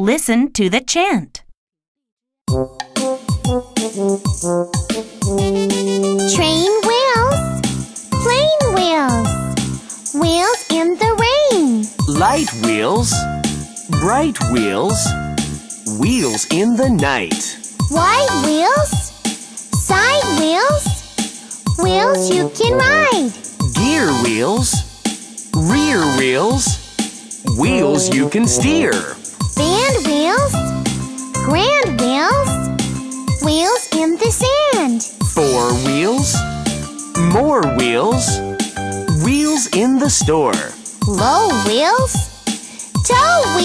Listen to the chant. Train wheels, plane wheels, wheels in the rain. Light wheels, bright wheels, wheels in the night. Wide wheels, side wheels, wheels you can ride. Gear wheels, rear wheels, wheels you can steer. Wheels, grand wheels, wheels in the sand. Four wheels, more wheels, wheels in the store. Low wheels, toe Wheels!